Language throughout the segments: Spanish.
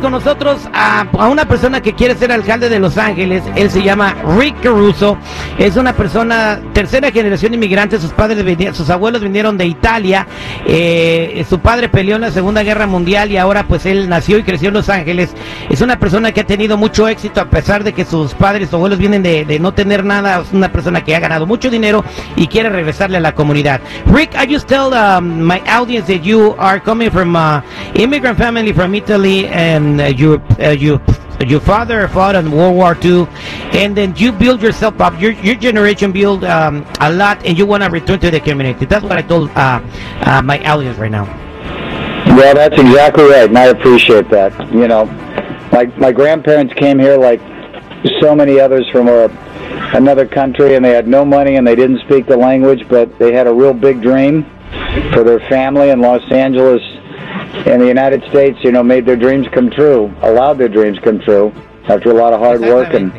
Con nosotros a, una persona que quiere ser alcalde de Los Ángeles. Él se llama Rick Caruso. Es una persona tercera generación inmigrante. Sus padres, sus abuelos vinieron de Italia. Eh, su padre peleó en la Segunda Guerra Mundial y ahora pues él nació y creció en Los Ángeles. Es una persona que ha tenido mucho éxito a pesar de que sus padres, sus abuelos vienen de, no tener nada. Es una persona que ha ganado mucho dinero y quiere regresarle a la comunidad. Rick, I just tell um, my audience that you are coming from a immigrant family from Italy. and uh, your uh, your your father fought in World War II, and then you build yourself up. Your your generation build um, a lot, and you want to return to the community. That's what I told uh, uh, my audience right now. Well, that's exactly right, and I appreciate that. You know, my my grandparents came here like so many others from a, another country, and they had no money and they didn't speak the language, but they had a real big dream for their family in Los Angeles in the United States, you know, made their dreams come true, allowed their dreams come true after a lot of hard work and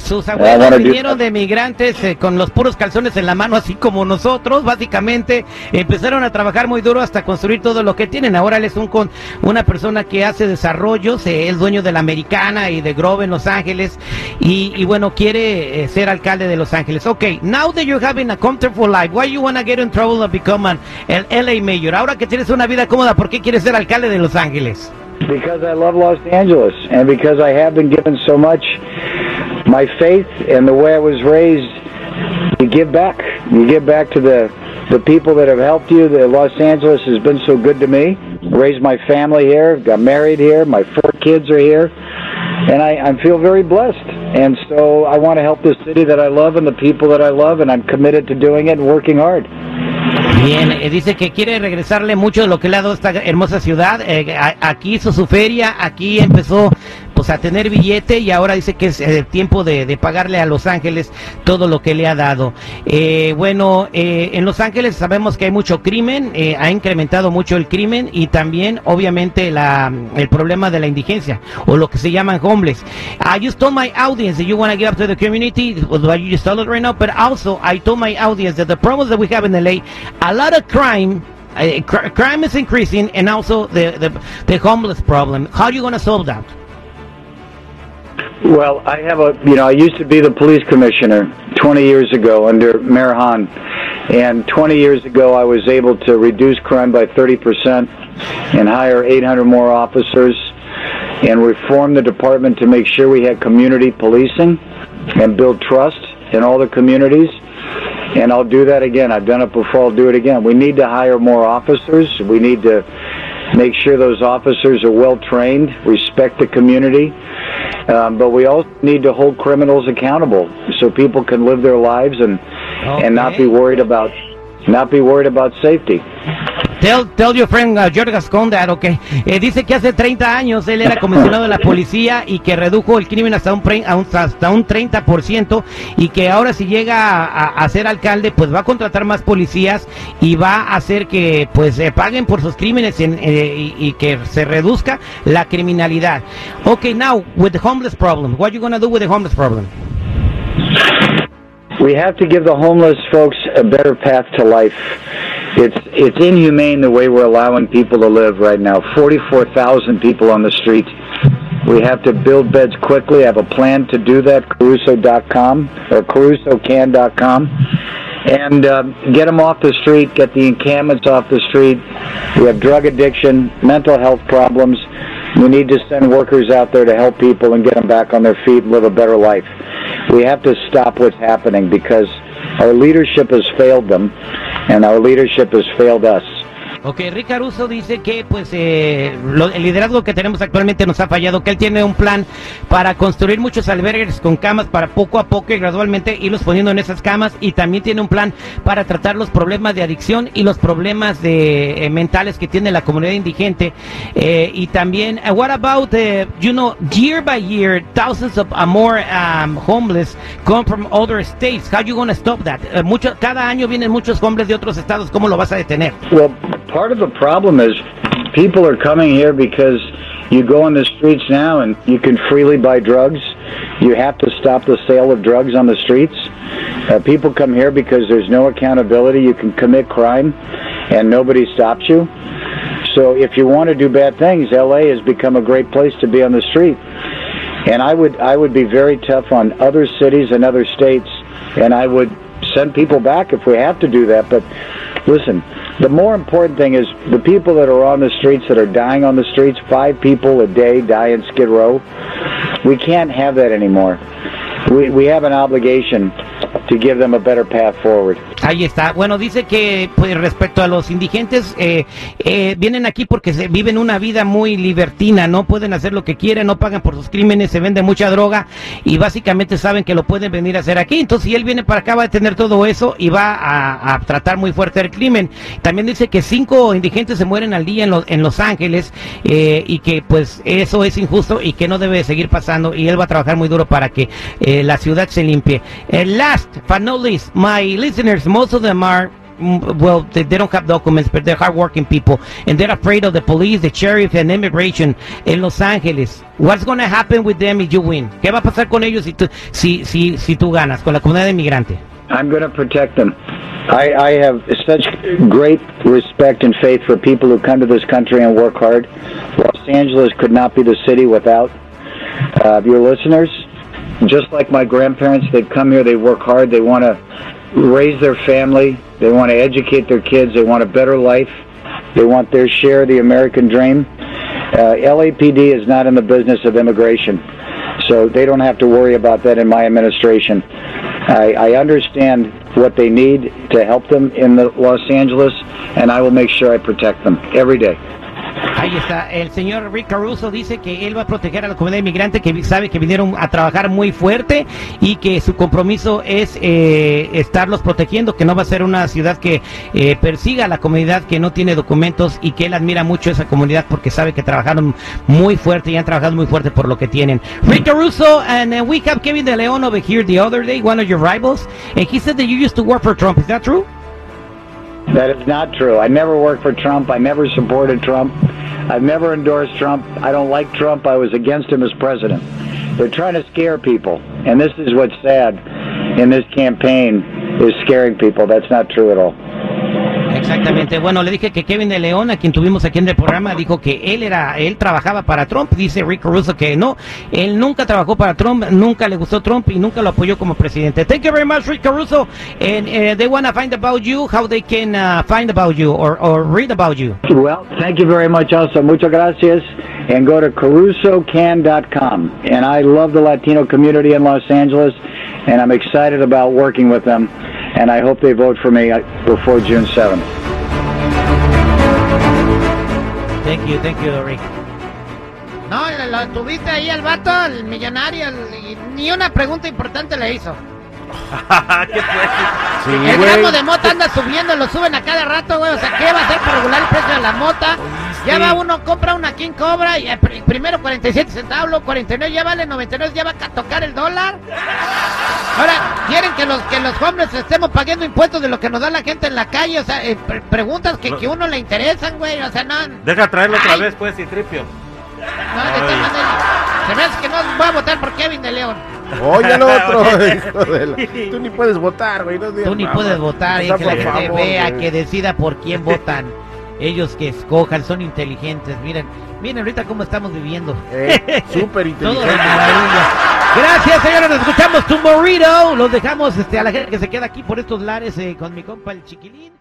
Sus abuelos vinieron de migrantes eh, con los puros calzones en la mano, así como nosotros, básicamente. Empezaron a trabajar muy duro hasta construir todo lo que tienen. Ahora él es un, con, una persona que hace desarrollos, eh, es dueño de la Americana y de Grove en Los Ángeles. Y, y bueno, quiere eh, ser alcalde de Los Ángeles. Ok, now that you're having a comfortable life, why you want to get in trouble and become an LA mayor? Ahora que tienes una vida cómoda, ¿por qué quieres ser alcalde de Los Ángeles? Because I love Los Angeles and because I have been given so much my faith and the way I was raised, you give back. You give back to the the people that have helped you. The Los Angeles has been so good to me. Raised my family here, got married here. My four kids are here, and I, I feel very blessed. And so I want to help the city that I love and the people that I love, and I'm committed to doing it and working hard. Bien, eh, dice que quiere regresarle mucho de lo que le ha dado esta hermosa ciudad. Eh, aquí hizo su feria, aquí empezó pues a tener billete y ahora dice que es el tiempo de, pagarle a Los Ángeles todo lo que le ha dado. Eh, bueno, en Los Ángeles sabemos que hay mucho crimen, ha incrementado mucho el crimen y también obviamente la, el problema de la indigencia o lo que se llaman homeless. I just told my audience that you want to give up to the community, what you just told it right now, but also I told my audience that the problems that we have in LA a lot of crime uh, cr crime is increasing and also the, the, the homeless problem. How are you going to solve that? Well, I have a, you know, I used to be the police commissioner 20 years ago under Mayor Hahn. And 20 years ago, I was able to reduce crime by 30% and hire 800 more officers and reform the department to make sure we had community policing and build trust in all the communities and I'll do that again. I've done it before. I'll do it again. We need to hire more officers. We need to make sure those officers are well trained, respect the community, um, but we also need to hold criminals accountable so people can live their lives and okay. and not be worried about not be worried about safety. Tell, tell your friend uh, George Gascon that, okay. Eh, dice que hace 30 años él era comisionado de la policía y que redujo el crimen hasta un, hasta un 30% y que ahora si llega a, ser alcalde pues va a contratar más policías y va a hacer que pues se paguen por sus crímenes eh, y, que se reduzca la criminalidad. Okay, now with the homeless problem, what are you to do with the homeless problem? We have to give the homeless folks a better path to life. It's it's inhumane the way we're allowing people to live right now. Forty-four thousand people on the street. We have to build beds quickly. I have a plan to do that. Caruso.com or CarusoCan.com, and uh, get them off the street. Get the encampments off the street. We have drug addiction, mental health problems. We need to send workers out there to help people and get them back on their feet and live a better life. We have to stop what's happening because our leadership has failed them, and our leadership has failed us. Ok, Rick Caruso dice que pues eh, el liderazgo que tenemos actualmente nos ha fallado, que él tiene un plan para construir muchos albergues con camas para poco a poco y gradualmente irlos poniendo en esas camas y también tiene un plan para tratar los problemas de adicción y los problemas de eh, mentales que tiene la comunidad indigente. Eh, y también uh, what about you know year by year thousands of uh, more um, homeless come from other states how you to stop that mucho, cada año vienen muchos homeless de otros estados cómo lo vas a detener part of the problem is people are coming here because you go on the streets now and you can freely buy drugs. You have to stop the sale of drugs on the streets. Uh, people come here because there's no accountability. You can commit crime and nobody stops you. So if you want to do bad things, LA has become a great place to be on the street. And I would I would be very tough on other cities and other states, and I would send people back if we have to do that. But listen, the more important thing is the people that are on the streets that are dying on the streets. Five people a day die in Skid Row. We can't have that anymore. We we have an obligation to give them a better path forward. Ahí está. Bueno, dice que pues respecto a los indigentes, eh, eh, vienen aquí porque se viven una vida muy libertina, no pueden hacer lo que quieren, no pagan por sus crímenes, se vende mucha droga y básicamente saben que lo pueden venir a hacer aquí. Entonces, si él viene para acá, va a tener todo eso y va a, tratar muy fuerte el crimen. También dice que cinco indigentes se mueren al día en, en Los Ángeles eh, y que pues eso es injusto y que no debe seguir pasando y él va a trabajar muy duro para que la ciudad se limpie. last but not least, my listeners, most of them are mm, well, they, they, don't have documents, but they're hardworking people, and they're afraid of the police, the sheriff, and immigration in Los Angeles. What's going to happen with them if you win? ¿Qué va a pasar con ellos si tú, si, si, si tú ganas con la comunidad inmigrante? I'm going to protect them. I, I have such great respect and faith for people who come to this country and work hard. Los Angeles could not be the city without uh, your listeners. Just like my grandparents, they come here, they work hard, they want to raise their family, they want to educate their kids, they want a better life, they want their share of the American dream. Uh, LAPD is not in the business of immigration, so they don't have to worry about that in my administration. I, I understand what they need to help them in the Los Angeles, and I will make sure I protect them every day. Ahí está, el señor Rick Caruso dice que él va a proteger a la comunidad inmigrante, que sabe que vinieron a trabajar muy fuerte y que su compromiso es eh, estarlos protegiendo, que no va a ser una ciudad que eh, persiga a la comunidad que no tiene documentos y que él admira mucho esa comunidad porque sabe que trabajaron muy fuerte y han trabajado muy fuerte por lo que tienen. Rick Caruso, and uh, we have Kevin De Leon over here the other day, one of your rivals, and he said that you used to work for Trump. Is that true? That is not true. I never worked for Trump. I never supported Trump. I've never endorsed Trump. I don't like Trump. I was against him as president. They're trying to scare people. And this is what's sad in this campaign is scaring people. That's not true at all. Exactamente. Bueno, le dije que Kevin de León, a quien tuvimos aquí en el programa, dijo que él era, él trabajaba para Trump. Dice Rick Caruso que no, él nunca trabajó para Trump, nunca le gustó Trump y nunca lo apoyó como presidente. Thank you very much, Rick Caruso. And uh, they want to find about you, how they can uh, find about you or, or read about you. Well, thank you very much, also. Muchas gracias. And go to carusocan.com. And I love the Latino community in Los Angeles, and I'm excited about working with them. And I hope they vote for me uh, before June 7th. Thank you, thank you, Rick. No, lo tuviste ahí al vato, el millonario, y ni una pregunta importante le hizo. ¿Qué fue? el gramo de mota anda subiendo, lo suben a cada rato, güey. O sea, ¿qué va a hacer para regular el precio de la mota? Ya va uno, compra una King Cobra y eh, primero 47 centavos, 49, ya vale 99, ya va a tocar el dólar. Que los que los hombres estemos pagando impuestos de lo que nos da la gente en la calle. O sea, eh, preguntas que, que uno le interesan, güey. O sea, no. Deja traerlo otra vez, pues, y tripio. No, se me hace que no voy a votar por Kevin de León. Oye, el otro, hijo de la... Tú ni puedes votar, güey. No Tú ni puedes votar, y que la gente vea, que decida por quién votan. Ellos que escojan, son inteligentes. Miren, miren ahorita cómo estamos viviendo. Eh, Súper inteligente. Gracias, señores. Nos escuchamos tu morito. Los dejamos este, a la gente que se queda aquí por estos lares eh, con mi compa el chiquilín.